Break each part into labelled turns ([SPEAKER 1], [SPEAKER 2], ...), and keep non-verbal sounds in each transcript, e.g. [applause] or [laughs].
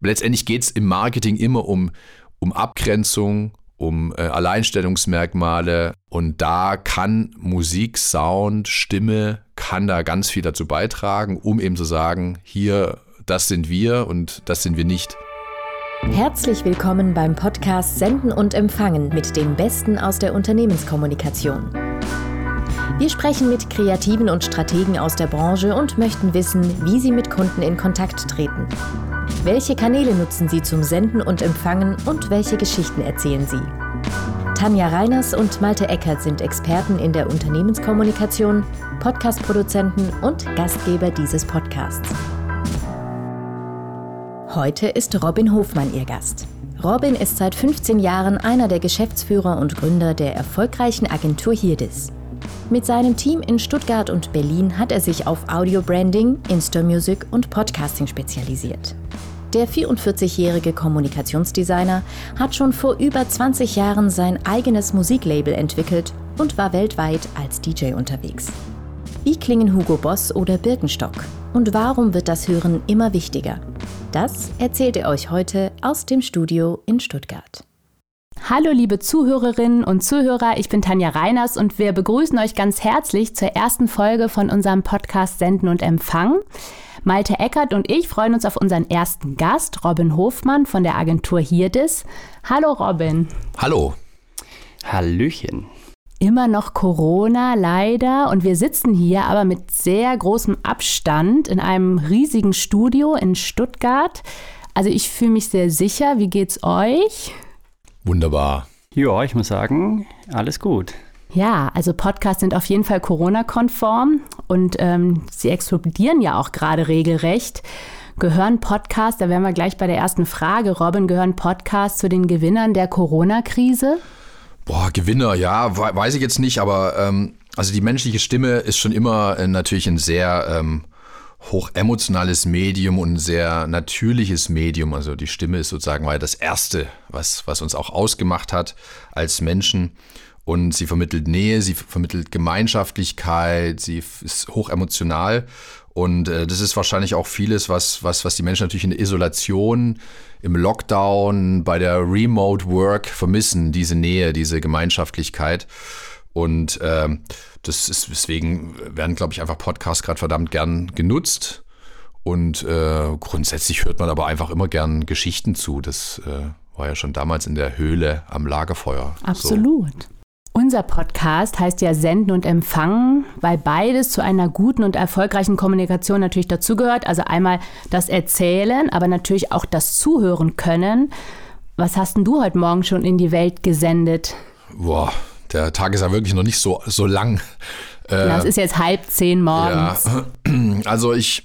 [SPEAKER 1] letztendlich geht es im Marketing immer um, um Abgrenzung, um äh, Alleinstellungsmerkmale und da kann Musik, Sound, Stimme, kann da ganz viel dazu beitragen, um eben zu sagen, hier, das sind wir und das sind wir nicht.
[SPEAKER 2] Herzlich willkommen beim Podcast Senden und Empfangen mit dem Besten aus der Unternehmenskommunikation. Wir sprechen mit Kreativen und Strategen aus der Branche und möchten wissen, wie sie mit Kunden in Kontakt treten. Welche Kanäle nutzen Sie zum Senden und Empfangen und welche Geschichten erzählen Sie? Tanja Reiners und Malte Eckert sind Experten in der Unternehmenskommunikation, Podcastproduzenten und Gastgeber dieses Podcasts. Heute ist Robin Hofmann Ihr Gast. Robin ist seit 15 Jahren einer der Geschäftsführer und Gründer der erfolgreichen Agentur Hirdis. Mit seinem Team in Stuttgart und Berlin hat er sich auf Audio-Branding, Insta-Music und Podcasting spezialisiert. Der 44-jährige Kommunikationsdesigner hat schon vor über 20 Jahren sein eigenes Musiklabel entwickelt und war weltweit als DJ unterwegs. Wie klingen Hugo Boss oder Birkenstock? Und warum wird das Hören immer wichtiger? Das erzählt er euch heute aus dem Studio in Stuttgart.
[SPEAKER 3] Hallo liebe Zuhörerinnen und Zuhörer, ich bin Tanja Reiners und wir begrüßen euch ganz herzlich zur ersten Folge von unserem Podcast Senden und Empfang. Malte Eckert und ich freuen uns auf unseren ersten Gast, Robin Hofmann von der Agentur Hirdis. Hallo Robin.
[SPEAKER 1] Hallo.
[SPEAKER 4] Hallöchen.
[SPEAKER 3] Immer noch Corona, leider. Und wir sitzen hier aber mit sehr großem Abstand in einem riesigen Studio in Stuttgart. Also ich fühle mich sehr sicher. Wie geht's euch?
[SPEAKER 1] Wunderbar.
[SPEAKER 4] Ja, ich muss sagen, alles gut.
[SPEAKER 3] Ja, also Podcasts sind auf jeden Fall Corona-konform und ähm, sie explodieren ja auch gerade regelrecht. Gehören Podcasts, da wären wir gleich bei der ersten Frage, Robin, gehören Podcasts zu den Gewinnern der Corona-Krise?
[SPEAKER 1] Boah, Gewinner, ja, weiß ich jetzt nicht, aber ähm, also die menschliche Stimme ist schon immer äh, natürlich ein sehr ähm, hochemotionales Medium und ein sehr natürliches Medium. Also die Stimme ist sozusagen ja das Erste, was, was uns auch ausgemacht hat als Menschen. Und sie vermittelt Nähe, sie vermittelt Gemeinschaftlichkeit, sie ist hochemotional. Und äh, das ist wahrscheinlich auch vieles, was, was, was die Menschen natürlich in der Isolation, im Lockdown, bei der Remote Work vermissen, diese Nähe, diese Gemeinschaftlichkeit. Und äh, das ist, deswegen werden, glaube ich, einfach Podcasts gerade verdammt gern genutzt. Und äh, grundsätzlich hört man aber einfach immer gern Geschichten zu. Das äh, war ja schon damals in der Höhle am Lagerfeuer.
[SPEAKER 3] Absolut. So. Unser Podcast heißt ja Senden und Empfangen, weil beides zu einer guten und erfolgreichen Kommunikation natürlich dazugehört. Also einmal das Erzählen, aber natürlich auch das Zuhören können. Was hast denn du heute Morgen schon in die Welt gesendet?
[SPEAKER 1] Boah, der Tag ist ja wirklich noch nicht so, so lang.
[SPEAKER 3] Das äh, ist jetzt halb zehn morgens. Ja, [clears throat]
[SPEAKER 1] also ich,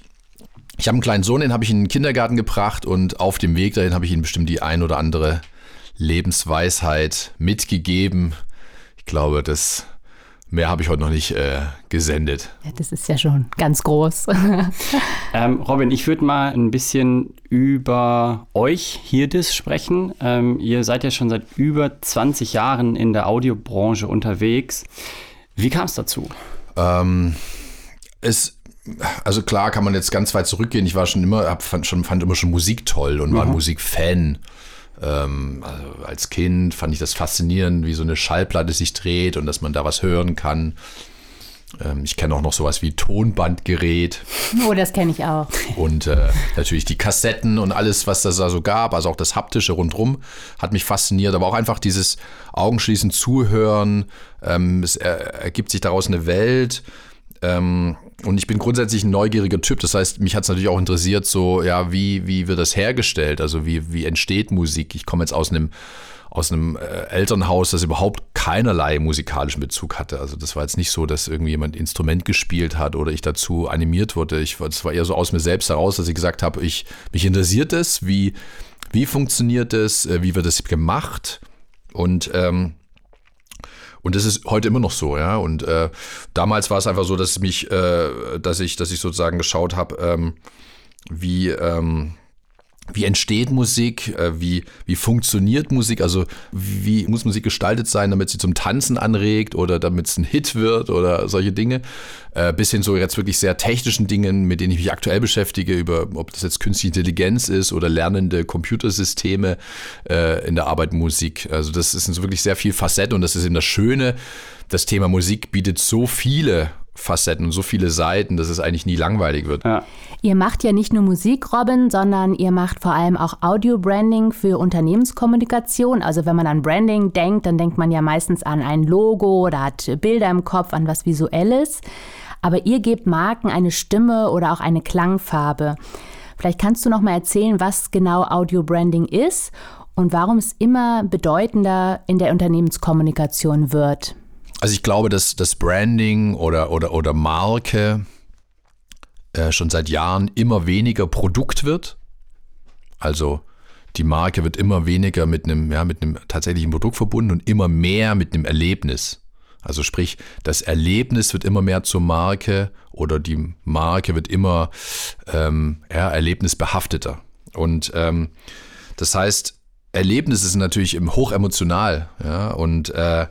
[SPEAKER 1] ich habe einen kleinen Sohn, den habe ich in den Kindergarten gebracht und auf dem Weg dahin habe ich ihm bestimmt die ein oder andere Lebensweisheit mitgegeben. Ich glaube, das mehr habe ich heute noch nicht äh, gesendet.
[SPEAKER 3] Ja, das ist ja schon ganz groß. [laughs]
[SPEAKER 4] ähm, Robin, ich würde mal ein bisschen über euch hier das sprechen. Ähm, ihr seid ja schon seit über 20 Jahren in der Audiobranche unterwegs. Wie kam es dazu?
[SPEAKER 1] Ähm, es also klar kann man jetzt ganz weit zurückgehen. Ich war schon immer, hab, fand, schon, fand immer schon Musik toll und mhm. war ein Musikfan. Ähm, also als Kind fand ich das faszinierend, wie so eine Schallplatte sich dreht und dass man da was hören kann. Ähm, ich kenne auch noch sowas wie Tonbandgerät.
[SPEAKER 3] Oh, das kenne ich auch.
[SPEAKER 1] Und äh, natürlich die Kassetten und alles, was das da so gab, also auch das haptische rundrum, hat mich fasziniert. Aber auch einfach dieses Augenschließen, Zuhören. Ähm, es ergibt sich daraus eine Welt. Ähm, und ich bin grundsätzlich ein neugieriger Typ. Das heißt, mich hat es natürlich auch interessiert, so, ja, wie, wie wird das hergestellt? Also wie, wie entsteht Musik? Ich komme jetzt aus einem aus einem äh, Elternhaus, das überhaupt keinerlei musikalischen Bezug hatte. Also das war jetzt nicht so, dass irgendwie jemand Instrument gespielt hat oder ich dazu animiert wurde. Ich, das war eher so aus mir selbst heraus, dass ich gesagt habe, ich, mich interessiert es, wie, wie funktioniert es, äh, wie wird das gemacht und ähm, und das ist heute immer noch so, ja. Und äh, damals war es einfach so, dass mich, äh, dass ich, dass ich sozusagen geschaut habe, ähm, wie, ähm, wie entsteht Musik, äh, wie, wie funktioniert Musik, also wie muss Musik gestaltet sein, damit sie zum Tanzen anregt oder damit es ein Hit wird oder solche Dinge, äh, bis hin zu jetzt wirklich sehr technischen Dingen, mit denen ich mich aktuell beschäftige, über ob das jetzt künstliche Intelligenz ist oder lernende Computersysteme äh, in der Arbeit Musik. Also das ist wirklich sehr viel Facette und das ist eben das Schöne. Das Thema Musik bietet so viele Facetten und so viele Seiten, dass es eigentlich nie langweilig wird. Ja.
[SPEAKER 3] Ihr macht ja nicht nur Musik, Robin, sondern ihr macht vor allem auch Audio-Branding für Unternehmenskommunikation. Also wenn man an Branding denkt, dann denkt man ja meistens an ein Logo oder hat Bilder im Kopf, an was Visuelles. Aber ihr gebt Marken eine Stimme oder auch eine Klangfarbe. Vielleicht kannst du noch mal erzählen, was genau Audio-Branding ist und warum es immer bedeutender in der Unternehmenskommunikation wird.
[SPEAKER 1] Also ich glaube, dass das Branding oder, oder, oder Marke äh, schon seit Jahren immer weniger Produkt wird. Also die Marke wird immer weniger mit einem, ja, mit einem tatsächlichen Produkt verbunden und immer mehr mit einem Erlebnis. Also sprich, das Erlebnis wird immer mehr zur Marke oder die Marke wird immer ähm, ja, erlebnisbehafteter. Und ähm, das heißt, Erlebnis ist natürlich hochemotional, ja, und äh,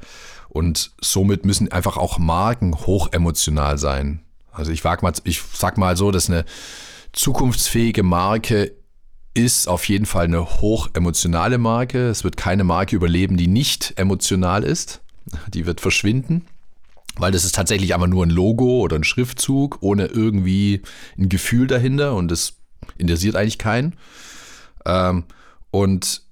[SPEAKER 1] und somit müssen einfach auch Marken hochemotional sein. Also ich, wag mal, ich sag mal so, dass eine zukunftsfähige Marke ist auf jeden Fall eine hochemotionale Marke. Es wird keine Marke überleben, die nicht emotional ist. Die wird verschwinden, weil das ist tatsächlich einfach nur ein Logo oder ein Schriftzug ohne irgendwie ein Gefühl dahinter und das interessiert eigentlich keinen. Ähm, und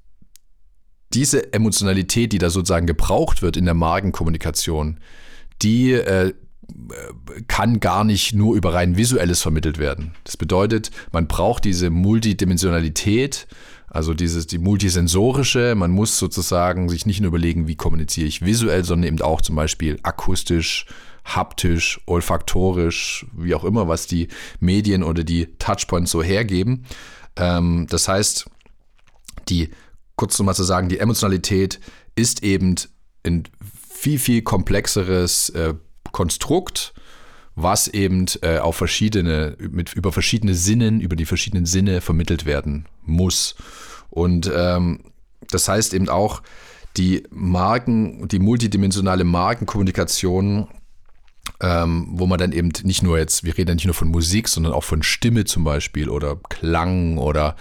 [SPEAKER 1] diese Emotionalität, die da sozusagen gebraucht wird in der Markenkommunikation, die äh, kann gar nicht nur über rein visuelles vermittelt werden. Das bedeutet, man braucht diese Multidimensionalität, also dieses, die multisensorische. Man muss sozusagen sich nicht nur überlegen, wie kommuniziere ich visuell, sondern eben auch zum Beispiel akustisch, haptisch, olfaktorisch, wie auch immer, was die Medien oder die Touchpoints so hergeben. Ähm, das heißt, die kurz nochmal zu sagen, die Emotionalität ist eben ein viel, viel komplexeres äh, Konstrukt, was eben äh, auf verschiedene, mit, über verschiedene Sinnen, über die verschiedenen Sinne vermittelt werden muss. Und ähm, das heißt eben auch, die Marken, die multidimensionale Markenkommunikation ähm, wo man dann eben nicht nur jetzt, wir reden ja nicht nur von Musik, sondern auch von Stimme zum Beispiel oder Klang oder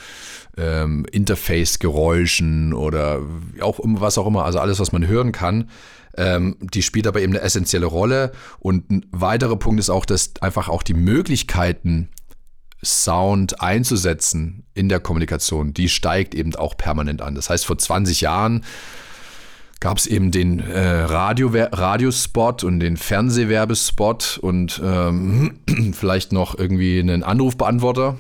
[SPEAKER 1] ähm, Interface-Geräuschen oder auch was auch immer, also alles, was man hören kann. Ähm, die spielt aber eben eine essentielle Rolle. Und ein weiterer Punkt ist auch, dass einfach auch die Möglichkeiten, Sound einzusetzen in der Kommunikation, die steigt eben auch permanent an. Das heißt, vor 20 Jahren gab es eben den äh, Radio, Radiospot und den Fernsehwerbespot und ähm, [clears throat] vielleicht noch irgendwie einen Anrufbeantworter.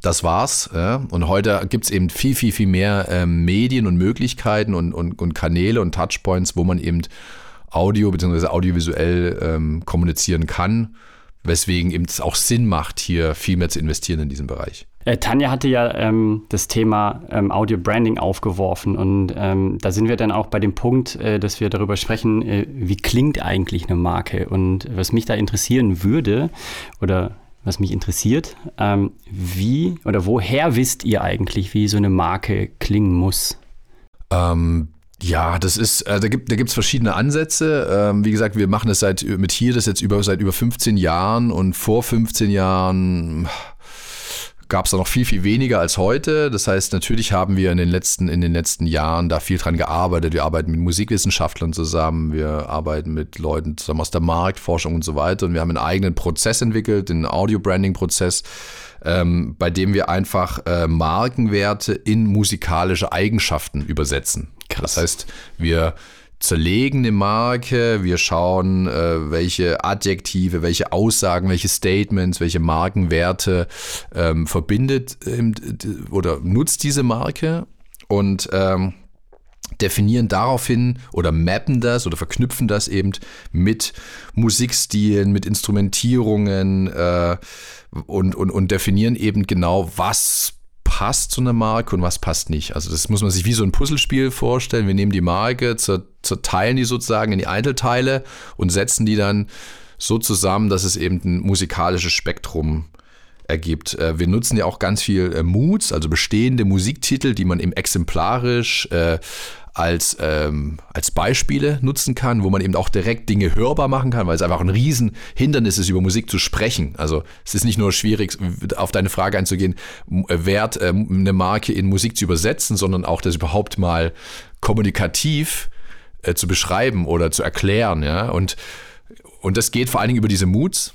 [SPEAKER 1] Das war's. Ja. Und heute gibt es eben viel, viel, viel mehr ähm, Medien und Möglichkeiten und, und, und Kanäle und Touchpoints, wo man eben Audio bzw. audiovisuell ähm, kommunizieren kann, weswegen eben es auch Sinn macht, hier viel mehr zu investieren in diesem Bereich.
[SPEAKER 4] Äh, Tanja hatte ja ähm, das Thema ähm, Audio Branding aufgeworfen und ähm, da sind wir dann auch bei dem Punkt, äh, dass wir darüber sprechen, äh, wie klingt eigentlich eine Marke und was mich da interessieren würde oder was mich interessiert, ähm, wie oder woher wisst ihr eigentlich, wie so eine Marke klingen muss?
[SPEAKER 1] Ja, das ist, äh, da gibt da gibt's verschiedene Ansätze. Ähm, wie gesagt, wir machen das seit mit hier das jetzt über seit über 15 Jahren und vor 15 Jahren gab es da noch viel, viel weniger als heute. Das heißt, natürlich haben wir in den letzten, in den letzten Jahren da viel dran gearbeitet. Wir arbeiten mit Musikwissenschaftlern zusammen, wir arbeiten mit Leuten zusammen aus der Marktforschung und so weiter. Und wir haben einen eigenen Prozess entwickelt, den Audio-Branding-Prozess, ähm, bei dem wir einfach äh, Markenwerte in musikalische Eigenschaften übersetzen. Krass. Das heißt, wir zerlegen eine Marke, wir schauen, äh, welche Adjektive, welche Aussagen, welche Statements, welche Markenwerte ähm, verbindet ähm, oder nutzt diese Marke und ähm, definieren daraufhin oder mappen das oder verknüpfen das eben mit Musikstilen, mit Instrumentierungen äh, und, und, und definieren eben genau, was passt zu einer Marke und was passt nicht. Also das muss man sich wie so ein Puzzlespiel vorstellen. Wir nehmen die Marke, zerteilen die sozusagen in die Einzelteile und setzen die dann so zusammen, dass es eben ein musikalisches Spektrum ergibt. Äh, wir nutzen ja auch ganz viel äh, Moods, also bestehende Musiktitel, die man eben exemplarisch äh, als, ähm, als Beispiele nutzen kann, wo man eben auch direkt Dinge hörbar machen kann, weil es einfach ein Riesenhindernis ist, über Musik zu sprechen. Also es ist nicht nur schwierig, auf deine Frage einzugehen, wert ähm, eine Marke in Musik zu übersetzen, sondern auch das überhaupt mal kommunikativ äh, zu beschreiben oder zu erklären. Ja? Und, und das geht vor allen Dingen über diese Moods.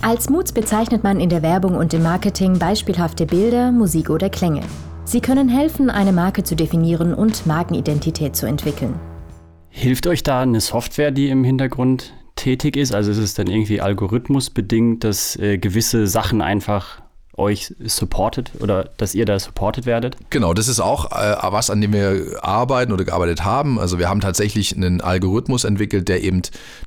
[SPEAKER 2] Als Moods bezeichnet man in der Werbung und im Marketing beispielhafte Bilder, Musik oder Klänge. Sie können helfen, eine Marke zu definieren und Markenidentität zu entwickeln.
[SPEAKER 4] Hilft euch da eine Software, die im Hintergrund tätig ist? Also ist es dann irgendwie algorithmusbedingt, dass äh, gewisse Sachen einfach euch supportet oder dass ihr da supportet werdet?
[SPEAKER 1] Genau, das ist auch äh, was, an dem wir arbeiten oder gearbeitet haben. Also wir haben tatsächlich einen Algorithmus entwickelt, der eben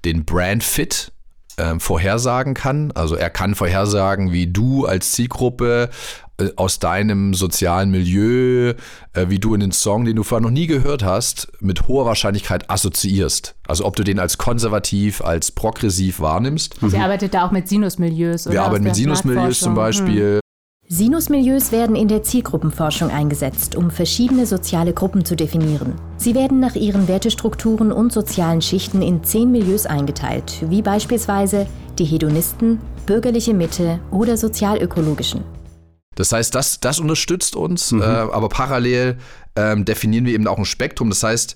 [SPEAKER 1] den Brand Fit äh, vorhersagen kann. Also er kann vorhersagen, wie du als Zielgruppe äh, aus deinem sozialen Milieu, äh, wie du in den Song, den du vorher noch nie gehört hast, mit hoher Wahrscheinlichkeit assoziierst. Also ob du den als konservativ, als progressiv wahrnimmst.
[SPEAKER 3] Sie mhm. arbeitet da auch mit Sinusmilieus.
[SPEAKER 1] Wir arbeiten mit Sinusmilieus zum Beispiel.
[SPEAKER 2] Sinusmilieus werden in der Zielgruppenforschung eingesetzt, um verschiedene soziale Gruppen zu definieren. Sie werden nach ihren Wertestrukturen und sozialen Schichten in zehn Milieus eingeteilt, wie beispielsweise die Hedonisten, bürgerliche Mitte oder sozialökologischen.
[SPEAKER 1] Das heißt, das, das unterstützt uns, mhm. äh, aber parallel ähm, definieren wir eben auch ein Spektrum. Das heißt,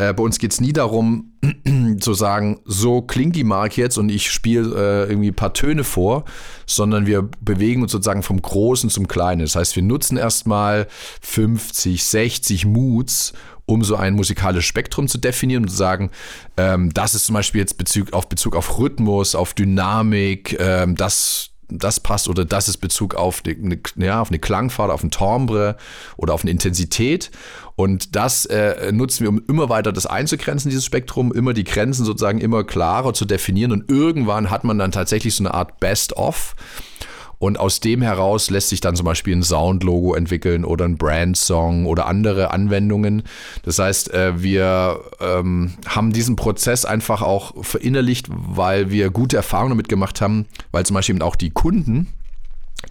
[SPEAKER 1] äh, bei uns geht es nie darum, [clears throat] zu sagen, so klingt die Marke jetzt und ich spiele äh, irgendwie ein paar Töne vor, sondern wir bewegen uns sozusagen vom Großen zum Kleinen. Das heißt, wir nutzen erstmal 50, 60 Moods, um so ein musikalisches Spektrum zu definieren und zu sagen, ähm, das ist zum Beispiel jetzt Bezug auf Bezug auf Rhythmus, auf Dynamik, ähm, das das passt oder das ist Bezug auf eine, ja, auf eine Klangfahrt, auf ein Timbre oder auf eine Intensität. Und das äh, nutzen wir, um immer weiter das einzugrenzen, dieses Spektrum, immer die Grenzen sozusagen immer klarer zu definieren. Und irgendwann hat man dann tatsächlich so eine Art Best-of. Und aus dem heraus lässt sich dann zum Beispiel ein Soundlogo entwickeln oder ein Brand-Song oder andere Anwendungen. Das heißt, äh, wir ähm, haben diesen Prozess einfach auch verinnerlicht, weil wir gute Erfahrungen damit gemacht haben, weil zum Beispiel auch die Kunden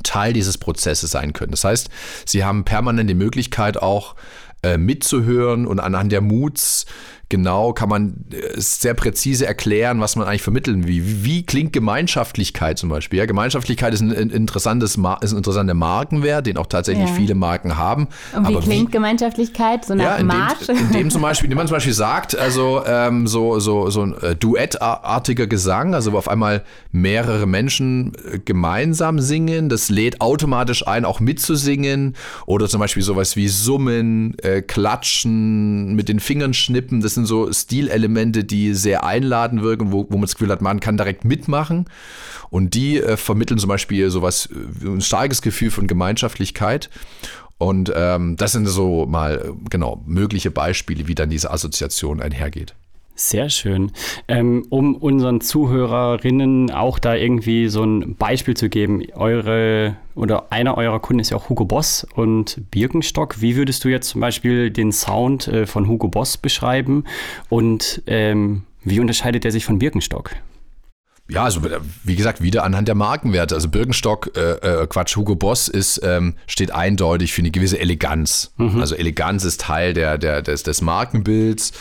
[SPEAKER 1] Teil dieses Prozesses sein können. Das heißt, sie haben permanent die Möglichkeit auch äh, mitzuhören und anhand der Moods genau kann man äh, sehr präzise erklären, was man eigentlich vermitteln will. Wie, wie klingt Gemeinschaftlichkeit zum Beispiel? Ja, Gemeinschaftlichkeit ist ein, interessantes, ist ein interessanter Markenwert, den auch tatsächlich ja. viele Marken haben.
[SPEAKER 3] Und wie Aber klingt wie, Gemeinschaftlichkeit? So eine ja,
[SPEAKER 1] Marsch? In dem zum Beispiel, indem man zum Beispiel sagt, also ähm, so, so, so ein äh, duettartiger Gesang, also wo auf einmal mehrere Menschen gemeinsam singen, das lädt automatisch ein, auch mitzusingen. Oder zum Beispiel sowas wie Summen, äh, Klatschen, mit den Fingern schnippen, das sind so Stilelemente, die sehr einladend wirken, wo, wo man das Gefühl hat, man kann direkt mitmachen. Und die äh, vermitteln zum Beispiel sowas, äh, ein starkes Gefühl von Gemeinschaftlichkeit. Und ähm, das sind so mal genau mögliche Beispiele, wie dann diese Assoziation einhergeht.
[SPEAKER 4] Sehr schön. Ähm, um unseren Zuhörerinnen auch da irgendwie so ein Beispiel zu geben, eure oder einer eurer Kunden ist ja auch Hugo Boss und Birkenstock. Wie würdest du jetzt zum Beispiel den Sound äh, von Hugo Boss beschreiben und ähm, wie unterscheidet er sich von Birkenstock?
[SPEAKER 1] Ja, also wie gesagt, wieder anhand der Markenwerte. Also Birkenstock, äh, äh, Quatsch, Hugo Boss ist, ähm, steht eindeutig für eine gewisse Eleganz. Mhm. Also Eleganz ist Teil der, der, des, des Markenbilds.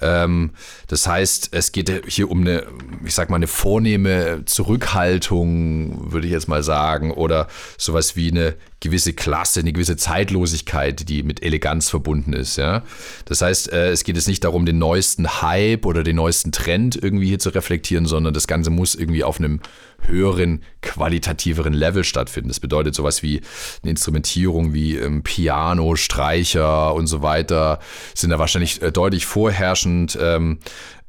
[SPEAKER 1] Ähm, das heißt, es geht hier um eine, ich sag mal, eine vornehme Zurückhaltung, würde ich jetzt mal sagen, oder sowas wie eine gewisse Klasse, eine gewisse Zeitlosigkeit, die mit Eleganz verbunden ist. Ja? Das heißt, äh, es geht jetzt nicht darum, den neuesten Hype oder den neuesten Trend irgendwie hier zu reflektieren, sondern das Ganze muss irgendwie auf einem höheren, qualitativeren Level stattfinden. Das bedeutet sowas wie eine Instrumentierung wie ähm, Piano, Streicher und so weiter sind da wahrscheinlich äh, deutlich vorherrschend. Ähm,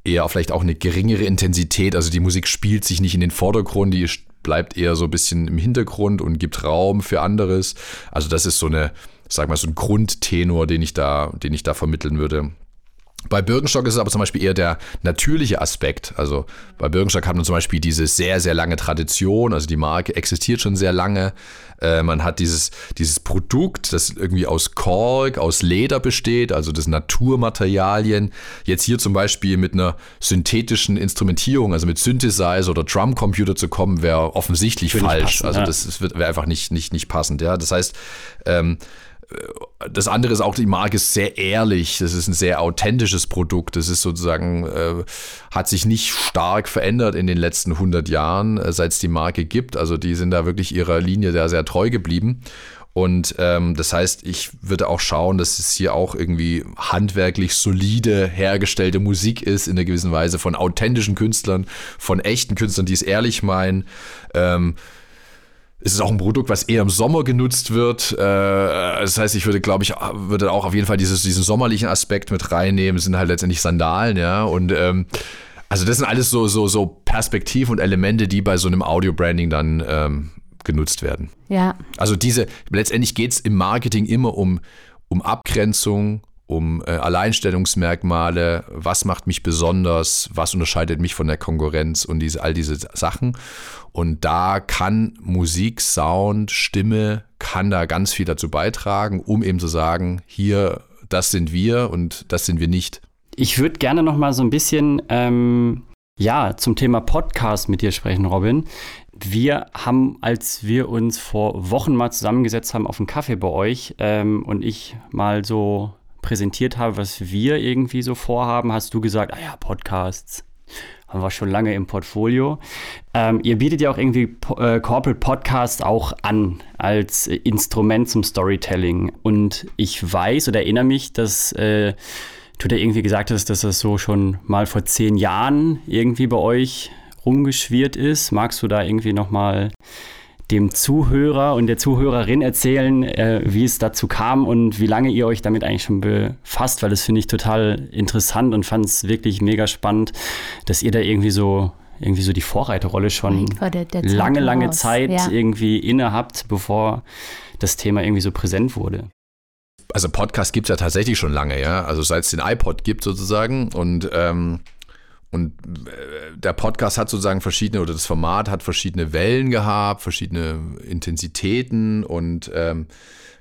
[SPEAKER 1] eher vielleicht auch eine geringere Intensität. Also die Musik spielt sich nicht in den Vordergrund, die bleibt eher so ein bisschen im Hintergrund und gibt Raum für anderes. Also das ist so eine, sag mal, so ein Grundtenor, den ich da, den ich da vermitteln würde. Bei Birkenstock ist es aber zum Beispiel eher der natürliche Aspekt. Also bei Birkenstock hat man zum Beispiel diese sehr, sehr lange Tradition. Also die Marke existiert schon sehr lange. Äh, man hat dieses, dieses Produkt, das irgendwie aus Kork, aus Leder besteht, also das Naturmaterialien. Jetzt hier zum Beispiel mit einer synthetischen Instrumentierung, also mit Synthesizer oder Drumcomputer zu kommen, wäre offensichtlich Würde falsch. Passen, also ja. das, das wäre einfach nicht, nicht, nicht passend. Ja? Das heißt, ähm, das andere ist auch, die Marke ist sehr ehrlich. Das ist ein sehr authentisches Produkt. Das ist sozusagen, äh, hat sich nicht stark verändert in den letzten 100 Jahren, äh, seit es die Marke gibt. Also die sind da wirklich ihrer Linie sehr, sehr treu geblieben. Und ähm, das heißt, ich würde auch schauen, dass es hier auch irgendwie handwerklich solide hergestellte Musik ist, in einer gewissen Weise von authentischen Künstlern, von echten Künstlern, die es ehrlich meinen. Ähm, es ist auch ein Produkt, was eher im Sommer genutzt wird. Äh, das heißt, ich würde, glaube ich, würde auch auf jeden Fall dieses, diesen sommerlichen Aspekt mit reinnehmen. Es sind halt letztendlich Sandalen, ja. Und ähm, also das sind alles so, so, so Perspektiven und Elemente, die bei so einem Audio-Branding dann ähm, genutzt werden.
[SPEAKER 3] Ja.
[SPEAKER 1] Also diese, letztendlich geht es im Marketing immer um, um Abgrenzung, um äh, Alleinstellungsmerkmale, was macht mich besonders, was unterscheidet mich von der Konkurrenz und diese, all diese Sachen. Und da kann Musik, Sound, Stimme, kann da ganz viel dazu beitragen, um eben zu sagen, hier, das sind wir und das sind wir nicht.
[SPEAKER 4] Ich würde gerne noch mal so ein bisschen ähm, ja, zum Thema Podcast mit dir sprechen, Robin. Wir haben, als wir uns vor Wochen mal zusammengesetzt haben auf einen Kaffee bei euch ähm, und ich mal so präsentiert habe, was wir irgendwie so vorhaben, hast du gesagt, ah ja, Podcasts haben wir schon lange im Portfolio. Ähm, ihr bietet ja auch irgendwie äh, Corporate Podcasts auch an als äh, Instrument zum Storytelling. Und ich weiß oder erinnere mich, dass äh, du da irgendwie gesagt hast, dass das so schon mal vor zehn Jahren irgendwie bei euch rumgeschwirrt ist. Magst du da irgendwie nochmal dem Zuhörer und der Zuhörerin erzählen, äh, wie es dazu kam und wie lange ihr euch damit eigentlich schon befasst, weil das finde ich total interessant und fand es wirklich mega spannend, dass ihr da irgendwie so irgendwie so die Vorreiterrolle schon der, der lange, lange Zeit ja. irgendwie inne habt, bevor das Thema irgendwie so präsent wurde.
[SPEAKER 1] Also Podcast gibt es ja tatsächlich schon lange, ja. Also seit es den iPod gibt sozusagen. Und ähm, und äh, der Podcast hat sozusagen verschiedene, oder das Format hat verschiedene Wellen gehabt, verschiedene Intensitäten und ähm,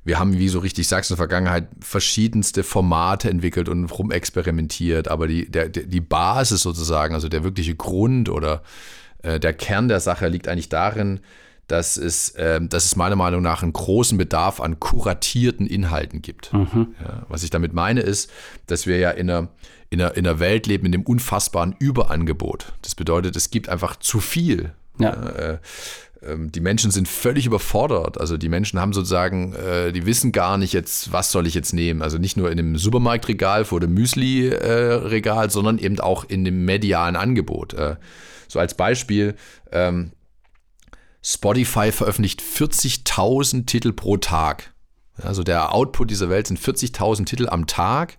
[SPEAKER 1] wir haben, wie so richtig sagst, in der Vergangenheit verschiedenste Formate entwickelt und rumexperimentiert, aber die, der, die Basis sozusagen, also der wirkliche Grund oder äh, der Kern der Sache liegt eigentlich darin, dass es, äh, dass es meiner Meinung nach einen großen Bedarf an kuratierten Inhalten gibt. Mhm. Ja, was ich damit meine ist, dass wir ja in einer in einer, in einer Welt leben, in dem unfassbaren Überangebot. Das bedeutet, es gibt einfach zu viel. Ja. Äh, ähm, die Menschen sind völlig überfordert. Also die Menschen haben sozusagen, äh, die wissen gar nicht jetzt, was soll ich jetzt nehmen. Also nicht nur in dem Supermarktregal vor dem Müsli-Regal, sondern eben auch in dem medialen Angebot. Äh, so als Beispiel, ähm, Spotify veröffentlicht 40.000 Titel pro Tag. Also der Output dieser Welt sind 40.000 Titel am Tag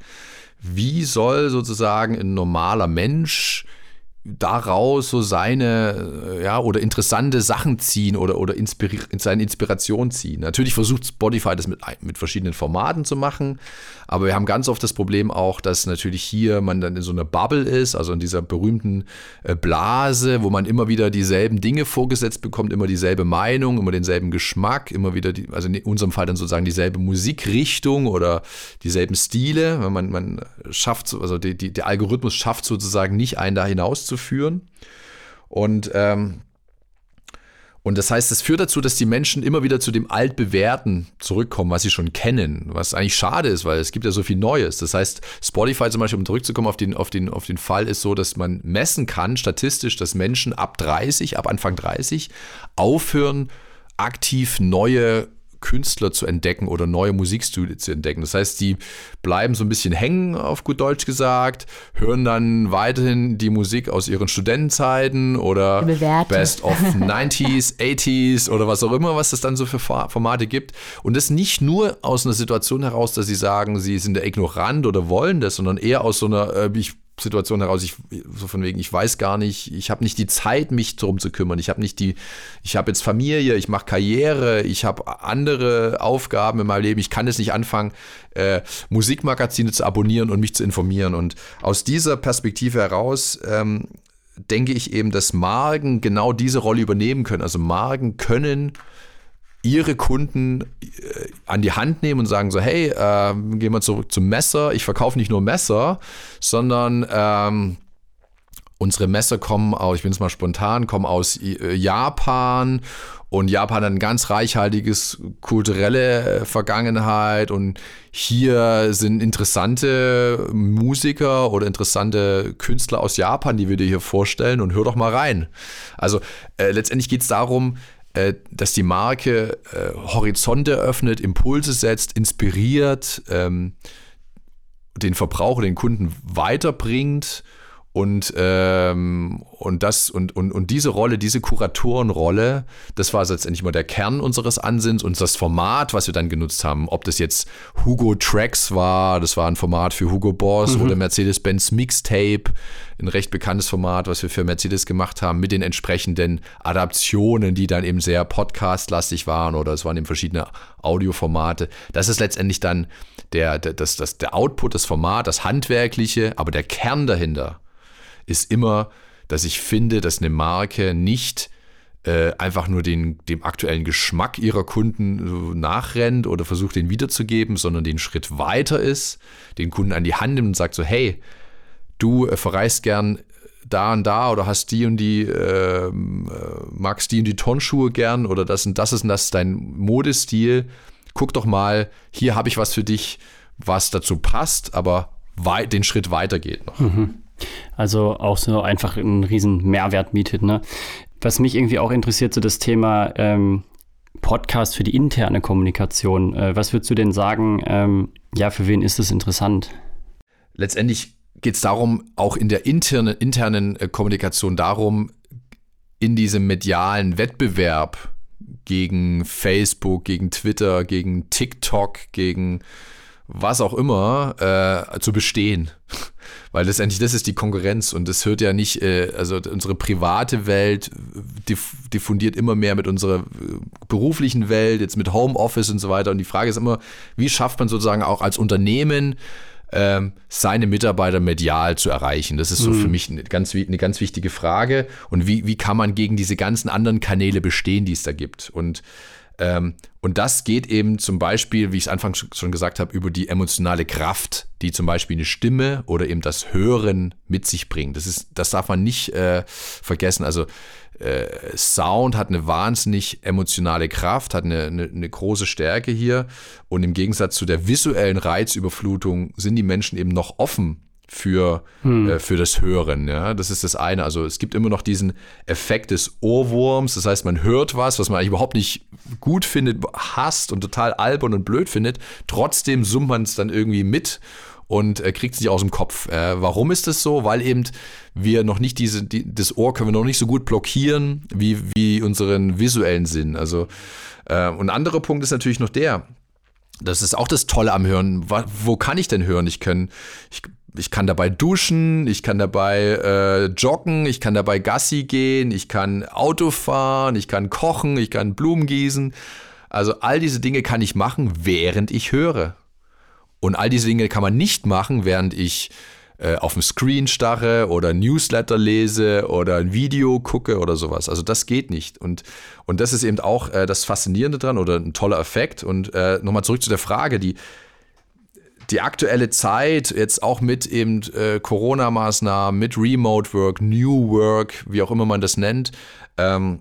[SPEAKER 1] wie soll sozusagen ein normaler Mensch daraus so seine, ja, oder interessante Sachen ziehen oder, oder inspiri seine Inspiration ziehen. Natürlich versucht Spotify das mit, mit verschiedenen Formaten zu machen, aber wir haben ganz oft das Problem auch, dass natürlich hier man dann in so einer Bubble ist, also in dieser berühmten äh, Blase, wo man immer wieder dieselben Dinge vorgesetzt bekommt, immer dieselbe Meinung, immer denselben Geschmack, immer wieder, die, also in unserem Fall dann sozusagen dieselbe Musikrichtung oder dieselben Stile. Man, man schafft, also die, die, der Algorithmus schafft sozusagen nicht einen da hinaus zu führen. Und, ähm, und das heißt, es führt dazu, dass die Menschen immer wieder zu dem Altbewährten zurückkommen, was sie schon kennen, was eigentlich schade ist, weil es gibt ja so viel Neues. Das heißt, Spotify zum Beispiel, um zurückzukommen auf den, auf den, auf den Fall, ist so, dass man messen kann, statistisch, dass Menschen ab 30, ab Anfang 30 aufhören, aktiv neue Künstler zu entdecken oder neue Musikstile zu entdecken. Das heißt, die bleiben so ein bisschen hängen, auf gut Deutsch gesagt, hören dann weiterhin die Musik aus ihren Studentenzeiten oder Best of [laughs] 90s, 80s oder was auch immer, was es dann so für Formate gibt. Und das nicht nur aus einer Situation heraus, dass sie sagen, sie sind der ignorant oder wollen das, sondern eher aus so einer, äh, ich Situation heraus, ich, so von wegen, ich weiß gar nicht, ich habe nicht die Zeit, mich darum zu kümmern. Ich habe nicht die, ich habe jetzt Familie, ich mache Karriere, ich habe andere Aufgaben in meinem Leben. Ich kann es nicht anfangen, äh, Musikmagazine zu abonnieren und mich zu informieren. Und aus dieser Perspektive heraus ähm, denke ich eben, dass Marken genau diese Rolle übernehmen können. Also Marken können ihre Kunden äh, an die Hand nehmen und sagen so, hey, äh, gehen wir zurück zum Messer. Ich verkaufe nicht nur Messer, sondern ähm, unsere Messer kommen aus, ich bin jetzt mal spontan, kommen aus äh, Japan und Japan hat ein ganz reichhaltiges kulturelle äh, Vergangenheit und hier sind interessante Musiker oder interessante Künstler aus Japan, die wir dir hier vorstellen und hör doch mal rein. Also äh, letztendlich geht es darum, dass die Marke äh, Horizonte öffnet, Impulse setzt, inspiriert, ähm, den Verbraucher, den Kunden weiterbringt und, ähm, und, das, und, und, und diese Rolle, diese Kuratorenrolle, das war letztendlich mal der Kern unseres Ansinns und das Format, was wir dann genutzt haben, ob das jetzt Hugo Tracks war, das war ein Format für Hugo Boss mhm. oder Mercedes-Benz Mixtape, ein recht bekanntes Format, was wir für Mercedes gemacht haben, mit den entsprechenden Adaptionen, die dann eben sehr podcastlastig waren oder es waren eben verschiedene Audioformate. Das ist letztendlich dann der, der, das, das, der Output, das Format, das Handwerkliche, aber der Kern dahinter ist immer, dass ich finde, dass eine Marke nicht äh, einfach nur den, dem aktuellen Geschmack ihrer Kunden nachrennt oder versucht, den wiederzugeben, sondern den Schritt weiter ist, den Kunden an die Hand nimmt und sagt so, hey, du äh, verreist gern da und da oder hast die und die, ähm, äh, magst die und die Turnschuhe gern oder das und das ist und das ist dein Modestil. Guck doch mal, hier habe ich was für dich, was dazu passt, aber den Schritt weiter geht noch. Mhm.
[SPEAKER 4] Also auch so einfach einen riesen Mehrwert mietet. Ne? Was mich irgendwie auch interessiert, so das Thema ähm, Podcast für die interne Kommunikation. Äh, was würdest du denn sagen, ähm, ja, für wen ist das interessant?
[SPEAKER 1] Letztendlich geht es darum, auch in der internen, internen äh, Kommunikation darum, in diesem medialen Wettbewerb gegen Facebook, gegen Twitter, gegen TikTok, gegen was auch immer äh, zu bestehen. [laughs] Weil letztendlich das ist die Konkurrenz und das hört ja nicht, äh, also unsere private Welt diffundiert immer mehr mit unserer äh, beruflichen Welt, jetzt mit Homeoffice und so weiter. Und die Frage ist immer, wie schafft man sozusagen auch als Unternehmen ähm, seine Mitarbeiter medial zu erreichen? Das ist so mhm. für mich eine ganz, eine ganz wichtige Frage. Und wie, wie kann man gegen diese ganzen anderen Kanäle bestehen, die es da gibt? Und ähm, und das geht eben zum Beispiel, wie ich es anfangs schon gesagt habe, über die emotionale Kraft, die zum Beispiel eine Stimme oder eben das Hören mit sich bringt. Das, ist, das darf man nicht äh, vergessen. Also äh, Sound hat eine wahnsinnig emotionale Kraft, hat eine, eine, eine, große Stärke hier. Und im Gegensatz zu der visuellen Reizüberflutung sind die Menschen eben noch offen für, hm. äh, für das Hören. Ja? Das ist das eine. Also es gibt immer noch diesen Effekt des Ohrwurms. Das heißt, man hört was, was man eigentlich überhaupt nicht gut findet, hasst und total albern und blöd findet. Trotzdem summt man es dann irgendwie mit und äh, kriegt es nicht aus dem Kopf. Äh, warum ist das so? Weil eben wir noch nicht diese, die, das Ohr können wir noch nicht so gut blockieren wie, wie unseren visuellen Sinn. Also, äh, und ein anderer Punkt ist natürlich noch der, das ist auch das Tolle am Hören. Wo, wo kann ich denn hören? Ich kann, ich ich kann dabei duschen, ich kann dabei äh, joggen, ich kann dabei Gassi gehen, ich kann Auto fahren, ich kann kochen, ich kann Blumen gießen. Also all diese Dinge kann ich machen, während ich höre. Und all diese Dinge kann man nicht machen, während ich äh, auf dem Screen starre oder Newsletter lese oder ein Video gucke oder sowas. Also das geht nicht. Und, und das ist eben auch äh, das Faszinierende dran oder ein toller Effekt. Und äh, nochmal zurück zu der Frage, die, die aktuelle Zeit, jetzt auch mit eben äh, Corona-Maßnahmen, mit Remote Work, New Work, wie auch immer man das nennt, ähm,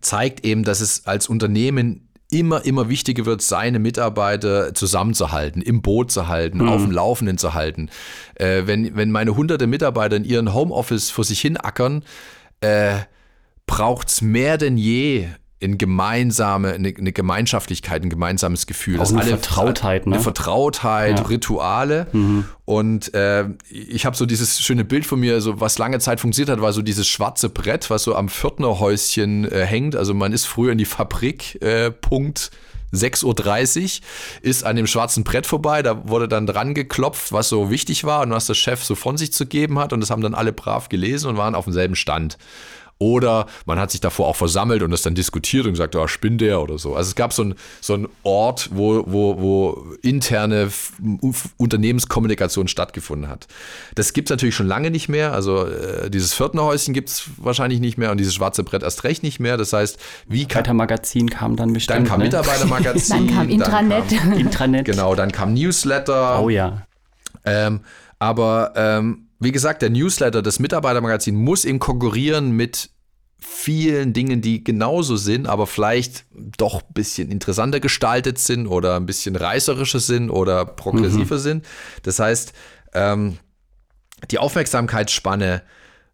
[SPEAKER 1] zeigt eben, dass es als Unternehmen immer, immer wichtiger wird, seine Mitarbeiter zusammenzuhalten, im Boot zu halten, mhm. auf dem Laufenden zu halten. Äh, wenn, wenn meine hunderte Mitarbeiter in ihren Homeoffice vor sich hin ackern, äh, braucht es mehr denn je in gemeinsame, eine, eine, Gemeinschaftlichkeit, ein gemeinsames Gefühl.
[SPEAKER 4] Auch eine alle, Vertrautheit, ne?
[SPEAKER 1] Eine Vertrautheit, ja. Rituale. Mhm. Und äh, ich habe so dieses schöne Bild von mir, so was lange Zeit funktioniert hat, war so dieses schwarze Brett, was so am Pförtnerhäuschen äh, hängt. Also man ist früher in die Fabrik, äh, Punkt 6.30 Uhr, ist an dem schwarzen Brett vorbei, da wurde dann dran geklopft, was so wichtig war und was der Chef so von sich zu geben hat und das haben dann alle brav gelesen und waren auf demselben Stand. Oder man hat sich davor auch versammelt und das dann diskutiert und gesagt, oh, spinnt der oder so. Also es gab so einen so einen Ort, wo, wo, wo interne Unternehmenskommunikation stattgefunden hat. Das gibt es natürlich schon lange nicht mehr. Also äh, dieses Viertnerhäuschen gibt es wahrscheinlich nicht mehr und dieses schwarze Brett erst recht nicht mehr. Das heißt, wie
[SPEAKER 4] kann. Mitarbeitermagazin kam dann bestimmt.
[SPEAKER 1] Dann kam ne? Mitarbeitermagazin. [laughs]
[SPEAKER 3] dann kam Intranet.
[SPEAKER 1] Dann kam,
[SPEAKER 4] Intranet.
[SPEAKER 1] Genau, dann kam Newsletter.
[SPEAKER 4] Oh ja.
[SPEAKER 1] Ähm, aber ähm, wie gesagt, der Newsletter, das Mitarbeitermagazin muss eben konkurrieren mit vielen Dingen, die genauso sind, aber vielleicht doch ein bisschen interessanter gestaltet sind oder ein bisschen reißerischer sind oder progressiver mhm. sind. Das heißt, ähm, die Aufmerksamkeitsspanne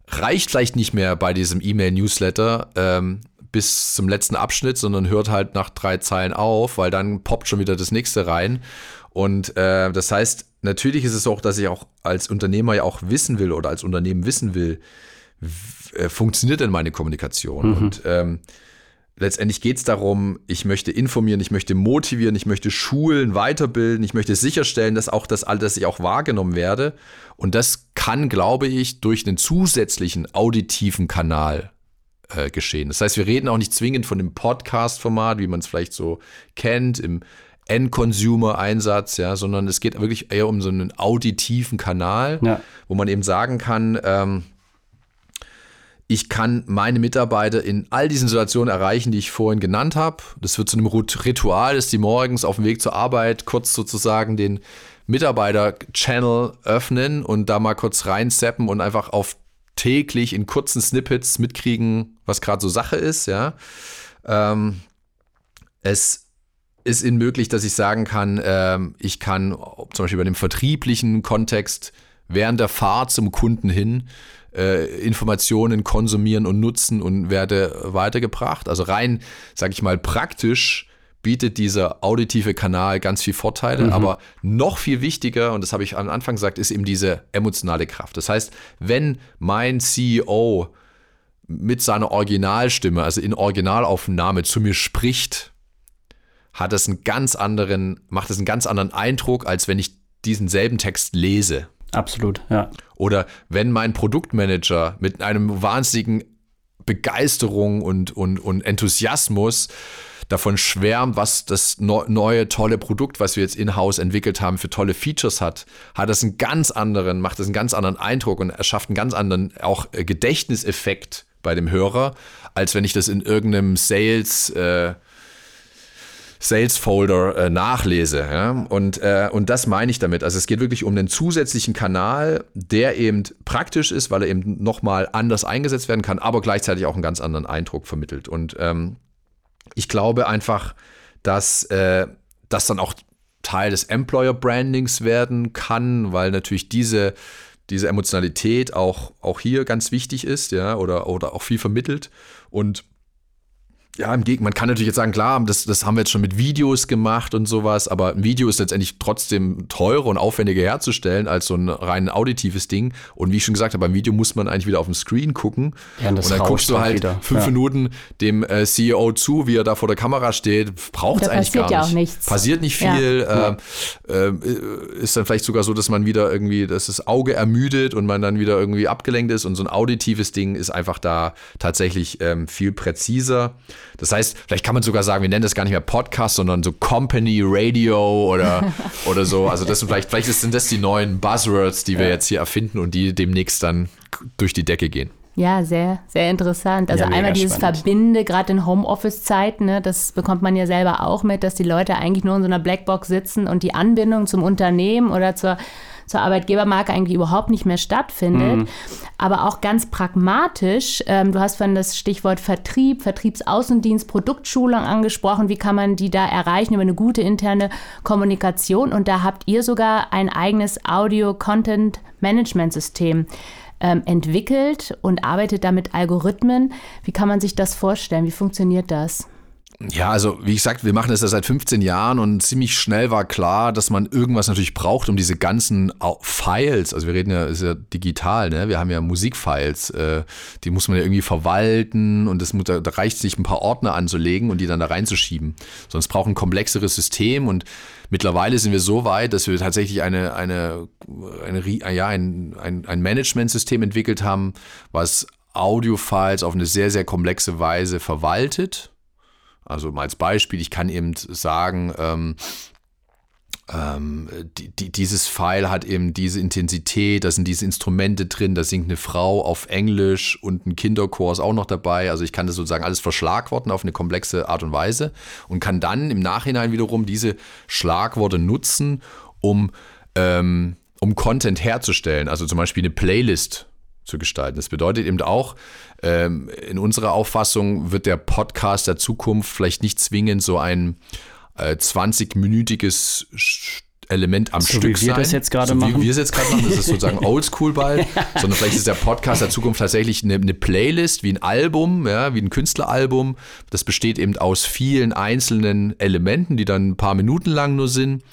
[SPEAKER 1] reicht vielleicht nicht mehr bei diesem E-Mail-Newsletter ähm, bis zum letzten Abschnitt, sondern hört halt nach drei Zeilen auf, weil dann poppt schon wieder das nächste rein. Und äh, das heißt, natürlich ist es auch, dass ich auch als Unternehmer ja auch wissen will oder als Unternehmen wissen will, äh, funktioniert denn meine Kommunikation? Mhm. Und ähm, letztendlich geht es darum, ich möchte informieren, ich möchte motivieren, ich möchte schulen, weiterbilden, ich möchte sicherstellen, dass auch das all das ich auch wahrgenommen werde. Und das kann, glaube ich, durch einen zusätzlichen auditiven Kanal äh, geschehen. Das heißt, wir reden auch nicht zwingend von dem Podcast-Format, wie man es vielleicht so kennt, im End-Consumer-Einsatz, ja, sondern es geht wirklich eher um so einen auditiven Kanal, ja. wo man eben sagen kann, ähm, ich kann meine Mitarbeiter in all diesen Situationen erreichen, die ich vorhin genannt habe. Das wird zu einem Ritual, dass die morgens auf dem Weg zur Arbeit kurz sozusagen den Mitarbeiter-Channel öffnen und da mal kurz reinseppen und einfach auf täglich in kurzen Snippets mitkriegen, was gerade so Sache ist, ja. Ähm, es ist ihnen möglich, dass ich sagen kann, äh, ich kann zum Beispiel bei dem vertrieblichen Kontext während der Fahrt zum Kunden hin äh, Informationen konsumieren und nutzen und werde weitergebracht. Also rein, sage ich mal, praktisch bietet dieser auditive Kanal ganz viel Vorteile, mhm. aber noch viel wichtiger, und das habe ich am Anfang gesagt, ist eben diese emotionale Kraft. Das heißt, wenn mein CEO mit seiner Originalstimme, also in Originalaufnahme zu mir spricht, hat es einen ganz anderen, macht es einen ganz anderen Eindruck, als wenn ich diesen selben Text lese.
[SPEAKER 4] Absolut, ja.
[SPEAKER 1] Oder wenn mein Produktmanager mit einem wahnsinnigen Begeisterung und, und, und Enthusiasmus davon schwärmt, was das neue tolle Produkt, was wir jetzt in-house entwickelt haben, für tolle Features hat, hat das einen ganz anderen, macht das einen ganz anderen Eindruck und erschafft einen ganz anderen auch äh, Gedächtniseffekt bei dem Hörer, als wenn ich das in irgendeinem Sales äh, Sales Folder äh, nachlese. Ja? Und, äh, und das meine ich damit. Also es geht wirklich um einen zusätzlichen Kanal, der eben praktisch ist, weil er eben nochmal anders eingesetzt werden kann, aber gleichzeitig auch einen ganz anderen Eindruck vermittelt. Und ähm, ich glaube einfach, dass äh, das dann auch Teil des Employer Brandings werden kann, weil natürlich diese, diese Emotionalität auch, auch hier ganz wichtig ist, ja, oder, oder auch viel vermittelt. Und ja, im Gegenteil, man kann natürlich jetzt sagen, klar, das, das haben wir jetzt schon mit Videos gemacht und sowas, aber ein Video ist letztendlich trotzdem teurer und aufwendiger herzustellen als so ein rein auditives Ding. Und wie ich schon gesagt habe, beim Video muss man eigentlich wieder auf dem Screen gucken. Ja, und, und dann guckst du halt wieder. fünf ja. Minuten dem äh, CEO zu, wie er da vor der Kamera steht. Braucht es eigentlich gar nicht. Ja auch nichts. Passiert nicht viel. Ja. Äh, äh, ist dann vielleicht sogar so, dass man wieder irgendwie, dass das Auge ermüdet und man dann wieder irgendwie abgelenkt ist. Und so ein auditives Ding ist einfach da tatsächlich ähm, viel präziser. Das heißt, vielleicht kann man sogar sagen, wir nennen das gar nicht mehr Podcast, sondern so Company Radio oder, [laughs] oder so. Also das sind vielleicht, vielleicht sind das die neuen Buzzwords, die wir ja. jetzt hier erfinden und die demnächst dann durch die Decke gehen.
[SPEAKER 3] Ja, sehr, sehr interessant. Also ja, einmal dieses spannend. Verbinde, gerade in Homeoffice-Zeiten, ne, das bekommt man ja selber auch mit, dass die Leute eigentlich nur in so einer Blackbox sitzen und die Anbindung zum Unternehmen oder zur zur Arbeitgebermarke eigentlich überhaupt nicht mehr stattfindet. Mhm. Aber auch ganz pragmatisch, ähm, du hast von das Stichwort Vertrieb, Vertriebsaußendienst, Produktschulung angesprochen. Wie kann man die da erreichen über eine gute interne Kommunikation? Und da habt ihr sogar ein eigenes Audio-Content-Management-System ähm, entwickelt und arbeitet da mit Algorithmen. Wie kann man sich das vorstellen? Wie funktioniert das?
[SPEAKER 1] Ja, also wie gesagt, wir machen das ja seit 15 Jahren und ziemlich schnell war klar, dass man irgendwas natürlich braucht, um diese ganzen Files, also wir reden ja, ist ja digital, ne? Wir haben ja Musikfiles, äh, die muss man ja irgendwie verwalten und das muss, da reicht sich ein paar Ordner anzulegen und die dann da reinzuschieben. Sonst braucht ein komplexeres System und mittlerweile sind wir so weit, dass wir tatsächlich eine, eine, eine, ja, ein, ein, ein Managementsystem entwickelt haben, was Audiofiles auf eine sehr, sehr komplexe Weise verwaltet also mal als Beispiel, ich kann eben sagen, ähm, ähm, die, die, dieses File hat eben diese Intensität, da sind diese Instrumente drin, da singt eine Frau auf Englisch und ein Kinderchor ist auch noch dabei. Also ich kann das sozusagen alles verschlagworten auf eine komplexe Art und Weise und kann dann im Nachhinein wiederum diese Schlagworte nutzen, um, ähm, um Content herzustellen. Also zum Beispiel eine Playlist zu gestalten. Das bedeutet eben auch, ähm, in unserer Auffassung wird der Podcast der Zukunft vielleicht nicht zwingend so ein äh, 20-minütiges Element am
[SPEAKER 4] so
[SPEAKER 1] Stück
[SPEAKER 4] wie wir
[SPEAKER 1] sein.
[SPEAKER 4] das jetzt gerade
[SPEAKER 1] so
[SPEAKER 4] machen.
[SPEAKER 1] Wie wir es jetzt gerade machen, das ist sozusagen [laughs] oldschool bald, sondern vielleicht ist der Podcast der Zukunft tatsächlich eine, eine, Playlist, wie ein Album, ja, wie ein Künstleralbum. Das besteht eben aus vielen einzelnen Elementen, die dann ein paar Minuten lang nur sind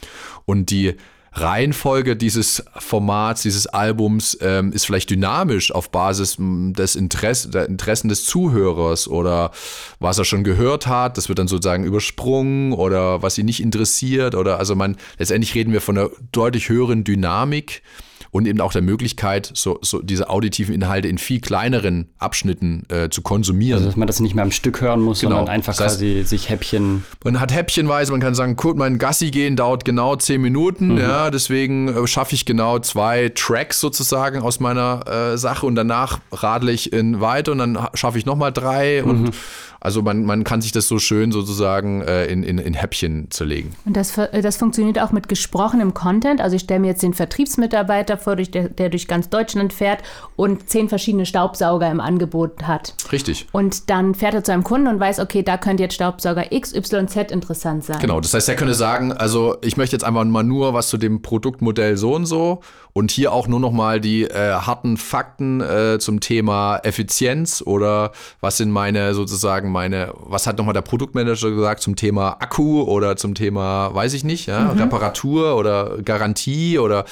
[SPEAKER 1] und die Reihenfolge dieses Formats, dieses Albums ähm, ist vielleicht dynamisch auf Basis des Interesse, der Interessen des Zuhörers oder was er schon gehört hat. Das wird dann sozusagen übersprungen oder was ihn nicht interessiert oder also man letztendlich reden wir von einer deutlich höheren Dynamik und eben auch der Möglichkeit, so, so diese auditiven Inhalte in viel kleineren Abschnitten äh, zu konsumieren.
[SPEAKER 4] Also, dass man das nicht mehr am Stück hören muss, genau. sondern einfach das heißt, quasi sich Häppchen.
[SPEAKER 1] Man hat häppchenweise, man kann sagen, gut, mein Gassi gehen dauert genau zehn Minuten, mhm. ja, deswegen äh, schaffe ich genau zwei Tracks sozusagen aus meiner äh, Sache und danach radle ich in weiter und dann schaffe ich nochmal drei mhm. und also man, man kann sich das so schön sozusagen äh, in, in, in Häppchen zerlegen.
[SPEAKER 3] Und das, äh, das funktioniert auch mit gesprochenem Content. Also ich stelle mir jetzt den Vertriebsmitarbeiter vor, der, der durch ganz Deutschland fährt und zehn verschiedene Staubsauger im Angebot hat.
[SPEAKER 1] Richtig.
[SPEAKER 3] Und dann fährt er zu einem Kunden und weiß, okay, da könnte jetzt Staubsauger X, Y, Z interessant sein.
[SPEAKER 1] Genau, das heißt, er könnte sagen, also ich möchte jetzt einfach mal nur was zu dem Produktmodell so und so und hier auch nur noch mal die äh, harten Fakten äh, zum Thema Effizienz oder was sind meine sozusagen meine, was hat nochmal der Produktmanager gesagt zum Thema Akku oder zum Thema, weiß ich nicht, ja, mhm. Reparatur oder Garantie oder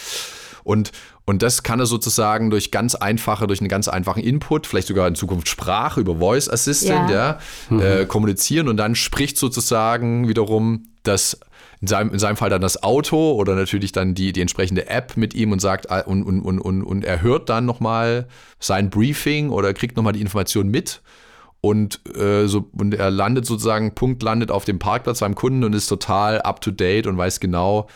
[SPEAKER 1] und, und das kann er sozusagen durch ganz einfache, durch einen ganz einfachen Input, vielleicht sogar in Zukunft Sprache über Voice Assistant, ja, ja mhm. äh, kommunizieren. Und dann spricht sozusagen wiederum das in seinem, in seinem Fall dann das Auto oder natürlich dann die, die entsprechende App mit ihm und sagt, äh, und, und, und, und, und er hört dann nochmal sein Briefing oder kriegt nochmal die Information mit. Und, äh, so, und er landet sozusagen, Punkt landet auf dem Parkplatz beim Kunden und ist total up to date und weiß genau,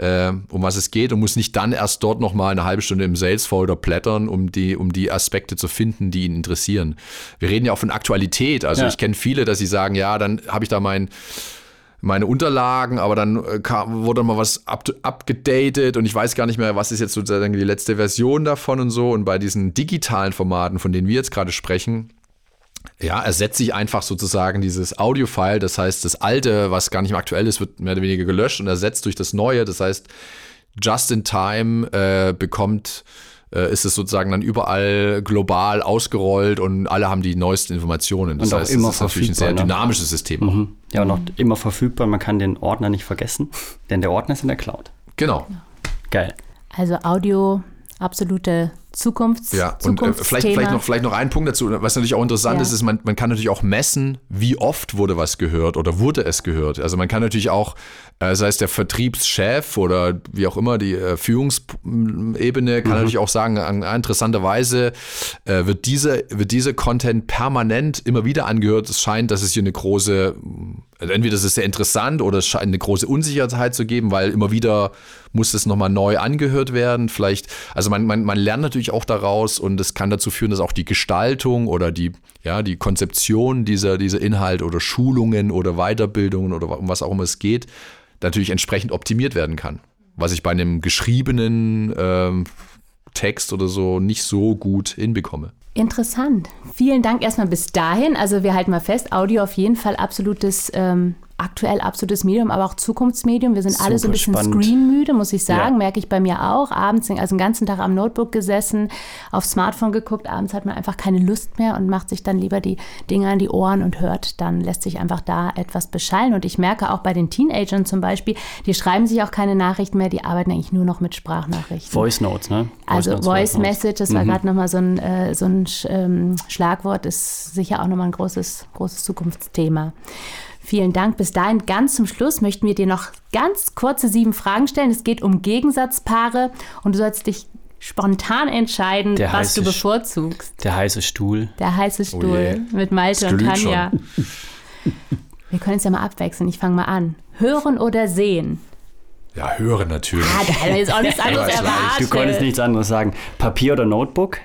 [SPEAKER 1] äh, um was es geht und muss nicht dann erst dort nochmal eine halbe Stunde im Sales Folder blättern, um die, um die Aspekte zu finden, die ihn interessieren. Wir reden ja auch von Aktualität. Also ja. ich kenne viele, dass sie sagen, ja, dann habe ich da mein meine Unterlagen, aber dann äh, kam, wurde mal was abgedatet und ich weiß gar nicht mehr, was ist jetzt sozusagen die letzte Version davon und so. Und bei diesen digitalen Formaten, von denen wir jetzt gerade sprechen, ja, ersetze ich einfach sozusagen dieses Audio-File. Das heißt, das alte, was gar nicht mehr aktuell ist, wird mehr oder weniger gelöscht und ersetzt durch das neue. Das heißt, just in time äh, bekommt äh, ist es sozusagen dann überall global ausgerollt und alle haben die neuesten Informationen.
[SPEAKER 4] Das und heißt, auch immer das ist natürlich
[SPEAKER 1] ein sehr ne? dynamisches System.
[SPEAKER 4] Mhm. Ja, und auch immer verfügbar. Man kann den Ordner nicht vergessen, denn der Ordner ist in der Cloud.
[SPEAKER 1] Genau.
[SPEAKER 4] Geil.
[SPEAKER 3] Also Audio, absolute Zukunfts
[SPEAKER 1] Ja, und äh, vielleicht, vielleicht, noch, vielleicht noch ein Punkt dazu, was natürlich auch interessant ja. ist, ist, man, man kann natürlich auch messen, wie oft wurde was gehört oder wurde es gehört. Also man kann natürlich auch, äh, sei es der Vertriebschef oder wie auch immer, die äh, Führungsebene, kann mhm. natürlich auch sagen, an, interessanterweise äh, wird, diese, wird diese Content permanent immer wieder angehört. Es scheint, dass es hier eine große, also entweder ist es sehr interessant oder es scheint eine große Unsicherheit zu geben, weil immer wieder muss es nochmal neu angehört werden. Vielleicht, also man, man, man lernt natürlich natürlich auch daraus und es kann dazu führen, dass auch die Gestaltung oder die, ja, die Konzeption dieser, dieser Inhalte oder Schulungen oder Weiterbildungen oder um was auch immer es geht, natürlich entsprechend optimiert werden kann. Was ich bei einem geschriebenen ähm, Text oder so nicht so gut hinbekomme.
[SPEAKER 3] Interessant. Vielen Dank erstmal bis dahin. Also wir halten mal fest, Audio auf jeden Fall absolutes ähm, aktuell absolutes Medium, aber auch Zukunftsmedium. Wir sind alle so ein bisschen
[SPEAKER 4] Super
[SPEAKER 3] screenmüde, muss ich sagen,
[SPEAKER 4] Ja.
[SPEAKER 3] merke ich bei mir auch. Abends, also den ganzen Tag am Notebook gesessen, aufs Smartphone geguckt, abends hat man einfach keine Lust mehr und macht sich dann lieber die Dinge an die Ohren und hört, dann lässt sich einfach da etwas beschallen. Und ich merke auch bei den Teenagern zum Beispiel, die schreiben sich auch keine Nachrichten mehr, die arbeiten eigentlich nur noch mit Sprachnachrichten.
[SPEAKER 4] Voice Notes, ne?
[SPEAKER 3] Also
[SPEAKER 4] Notes,
[SPEAKER 3] Voice. Message, das war gerade nochmal so ein, äh, so ein Sch- ähm, Schlagwort, ist sicher auch nochmal ein großes, großes Zukunftsthema. Vielen Dank. Bis dahin, ganz zum Schluss möchten wir dir noch ganz kurze sieben Fragen stellen. Es geht um Gegensatzpaare und du sollst dich spontan entscheiden,
[SPEAKER 4] Der
[SPEAKER 3] was du
[SPEAKER 4] heiße
[SPEAKER 3] bevorzugst.
[SPEAKER 4] Der heiße Stuhl.
[SPEAKER 3] Der heiße Stuhl
[SPEAKER 1] Oh je.
[SPEAKER 3] mit Malte
[SPEAKER 1] Es
[SPEAKER 3] und Tanja. [laughs] Wir können es ja mal abwechseln. Ich fange mal an. Hören oder sehen?
[SPEAKER 1] Ja, hören natürlich.
[SPEAKER 3] Ah, da haben wir jetzt auch nichts anderes
[SPEAKER 1] weiß,
[SPEAKER 3] erwartet.
[SPEAKER 4] Du konntest nichts anderes sagen. Papier oder Notebook?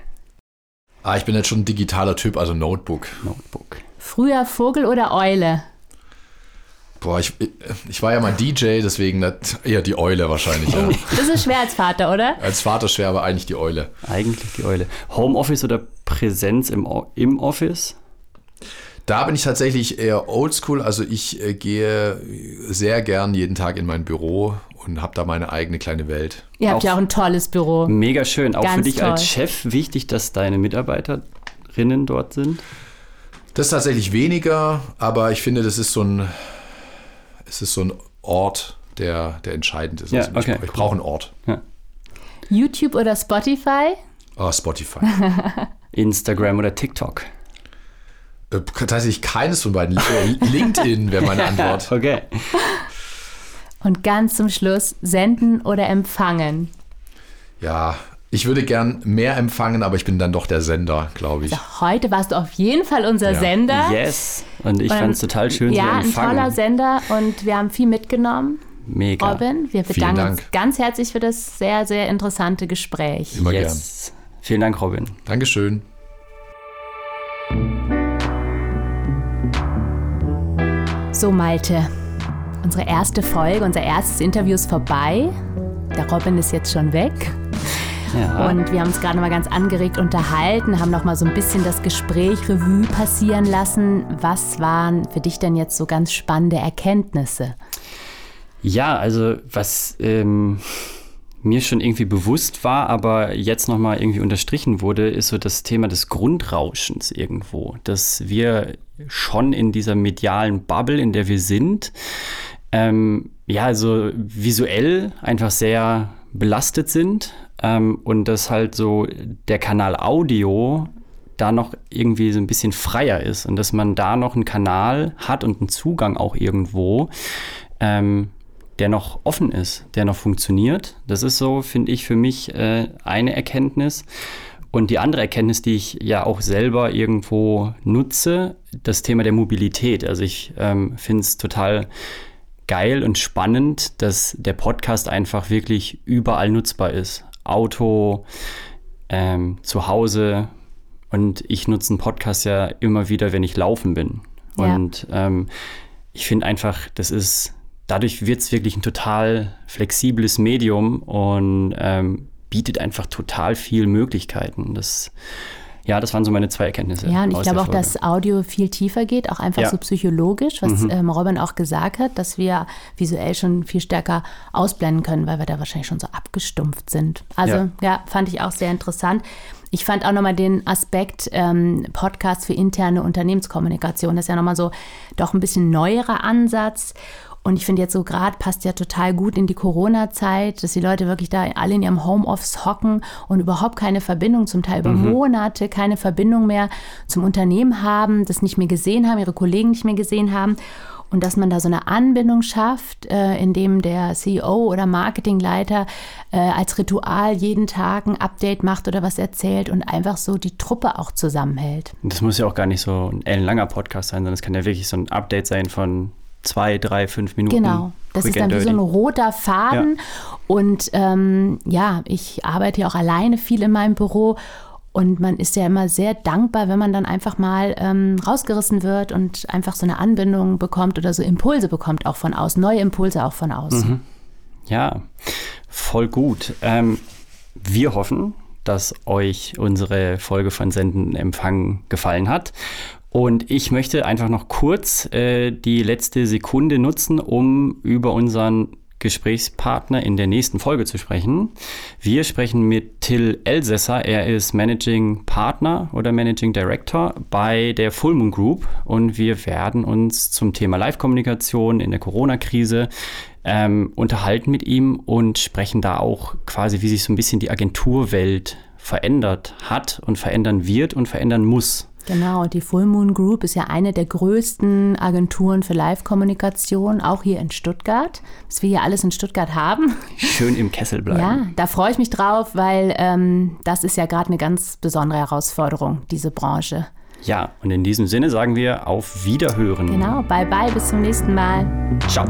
[SPEAKER 1] Ah, ich bin jetzt schon ein digitaler Typ, also Notebook.
[SPEAKER 4] Notebook.
[SPEAKER 3] Früher Vogel oder Eule?
[SPEAKER 1] Boah, ich, ich war ja mal DJ, deswegen das, eher die Eule wahrscheinlich. Ja. [laughs]
[SPEAKER 3] Das ist schwer als Vater, oder?
[SPEAKER 1] Als Vater schwer, aber eigentlich die Eule.
[SPEAKER 4] Eigentlich die Eule. Homeoffice oder Präsenz im, im Office?
[SPEAKER 1] Da bin ich tatsächlich eher oldschool. Also ich äh, gehe sehr gern jeden Tag in mein Büro und habe da meine eigene kleine Welt.
[SPEAKER 3] Ihr habt
[SPEAKER 4] Auch-
[SPEAKER 3] ja auch ein tolles Büro.
[SPEAKER 4] Mega schön. Auch für
[SPEAKER 3] Ganz
[SPEAKER 4] dich als
[SPEAKER 3] toll.
[SPEAKER 4] Chef wichtig, dass deine Mitarbeiterinnen dort sind.
[SPEAKER 1] Das ist tatsächlich weniger, aber ich finde, das ist so ein, es ist so ein Ort, der, der entscheidend ist.
[SPEAKER 4] Ja,
[SPEAKER 1] Also
[SPEAKER 4] okay,
[SPEAKER 1] ich ich
[SPEAKER 4] cool.
[SPEAKER 1] brauche einen Ort.
[SPEAKER 3] YouTube oder Spotify?
[SPEAKER 1] Oh, Spotify. [laughs]
[SPEAKER 4] Instagram oder TikTok.
[SPEAKER 1] äh, tatsächlich keines von beiden. Äh, LinkedIn wäre meine [laughs] Antwort.
[SPEAKER 4] Okay.
[SPEAKER 3] Und ganz zum Schluss, senden oder empfangen?
[SPEAKER 1] Ja, ich würde gern mehr empfangen, aber ich bin dann doch der Sender, glaube ich.
[SPEAKER 3] Heute warst du auf jeden Fall unser
[SPEAKER 1] Ja.
[SPEAKER 3] Sender.
[SPEAKER 4] Yes. Und ich fand es total schön
[SPEAKER 3] Ja,
[SPEAKER 4] zu
[SPEAKER 3] ein toller Sender und wir haben viel mitgenommen.
[SPEAKER 4] Mega.
[SPEAKER 3] Robin, wir bedanken uns
[SPEAKER 1] Dank.
[SPEAKER 3] ganz herzlich für das sehr, sehr interessante Gespräch.
[SPEAKER 1] Immer gern.
[SPEAKER 4] Yes. Vielen Dank, Robin.
[SPEAKER 1] Dankeschön.
[SPEAKER 3] So, Malte, unsere erste Folge, unser erstes Interview ist vorbei. Der Robin ist jetzt schon weg.
[SPEAKER 4] Ja.
[SPEAKER 3] Und wir haben uns gerade mal ganz angeregt unterhalten, haben noch mal so ein bisschen das Gespräch Revue passieren lassen. Was waren für dich denn jetzt so ganz spannende Erkenntnisse?
[SPEAKER 4] Ja, also was ähm, mir schon irgendwie bewusst war, aber jetzt nochmal irgendwie unterstrichen wurde, ist so das Thema des Grundrauschens irgendwo. Dass wir schon in dieser medialen Bubble, in der wir sind, ähm, ja, also visuell einfach sehr belastet sind ähm, und dass halt so der Kanal Audio da noch irgendwie so ein bisschen freier ist und dass man da noch einen Kanal hat und einen Zugang auch irgendwo, ähm, der noch offen ist, der noch funktioniert. Das ist so, finde ich, für mich äh, eine Erkenntnis. Und die andere Erkenntnis, die ich ja auch selber irgendwo nutze, das Thema der Mobilität. Also ich ähm, finde es total geil und spannend, dass der Podcast einfach wirklich überall nutzbar ist. Auto, ähm, zu Hause. Und ich nutze einen Podcast ja immer wieder, wenn ich laufen bin.
[SPEAKER 3] Ja.
[SPEAKER 4] Und ähm, ich finde einfach, das ist, dadurch wird es wirklich ein total flexibles Medium und ähm, bietet einfach total viel Möglichkeiten. Das, ja, das waren so meine zwei Erkenntnisse.
[SPEAKER 3] Ja, und ich glaube auch,
[SPEAKER 4] Folge.
[SPEAKER 3] dass Audio viel tiefer geht, auch einfach
[SPEAKER 4] Ja.
[SPEAKER 3] so psychologisch, was
[SPEAKER 4] Mhm.
[SPEAKER 3] ähm, Robin auch gesagt hat, dass wir visuell schon viel stärker ausblenden können, weil wir da wahrscheinlich schon so abgestumpft sind. Also ja,
[SPEAKER 4] Ja.
[SPEAKER 3] fand ich auch sehr interessant. Ich fand auch nochmal den Aspekt ähm, Podcast für interne Unternehmenskommunikation. Das ist ja nochmal so doch ein bisschen neuerer Ansatz. Und ich finde jetzt so gerade passt ja total gut in die Corona-Zeit, dass die Leute wirklich da alle in ihrem Homeoffice hocken und überhaupt keine Verbindung, zum Teil über Monate keine Verbindung mehr zum Unternehmen haben, das nicht mehr gesehen haben, ihre Kollegen nicht mehr gesehen haben. Und dass man da so eine Anbindung schafft, äh, indem der CEO oder Marketingleiter äh, als Ritual jeden Tag ein Update macht oder was erzählt und einfach so die Truppe auch zusammenhält.
[SPEAKER 4] Das muss ja auch gar nicht so ein ellenlanger Podcast sein, sondern es kann ja wirklich so ein Update sein von zwei, drei, fünf Minuten.
[SPEAKER 3] Genau, das ist dann wie so ein roter Faden. Und ähm, ja, ich arbeite ja auch alleine viel in meinem Büro. Und man ist ja immer sehr dankbar, wenn man dann einfach mal ähm, rausgerissen wird und einfach so eine Anbindung bekommt oder so Impulse bekommt, auch von außen, neue Impulse auch von außen.
[SPEAKER 4] Ja, voll gut. Ähm, wir hoffen, dass euch unsere Folge von Senden Empfangen gefallen hat. Und ich möchte einfach noch kurz äh, die letzte Sekunde nutzen, um über unseren Gesprächspartner in der nächsten Folge zu sprechen. Wir sprechen mit Till Elsässer. Er ist Managing Partner oder Managing Director bei der Full Moon Group und wir werden uns zum Thema Live-Kommunikation in der Corona-Krise ähm, unterhalten mit ihm und sprechen da auch quasi, wie sich so ein bisschen die Agenturwelt verändert hat und verändern wird und verändern muss.
[SPEAKER 3] Genau, die Full Moon Group ist ja eine der größten Agenturen für Live-Kommunikation, auch hier in Stuttgart, was wir hier alles in Stuttgart haben.
[SPEAKER 4] Schön im Kessel bleiben.
[SPEAKER 3] Ja, da freue ich mich drauf, weil ähm, das ist ja gerade eine ganz besondere Herausforderung, diese Branche.
[SPEAKER 4] Ja, und in diesem Sinne sagen wir auf Wiederhören.
[SPEAKER 3] Genau, bye bye, bis zum nächsten Mal.
[SPEAKER 4] Ciao.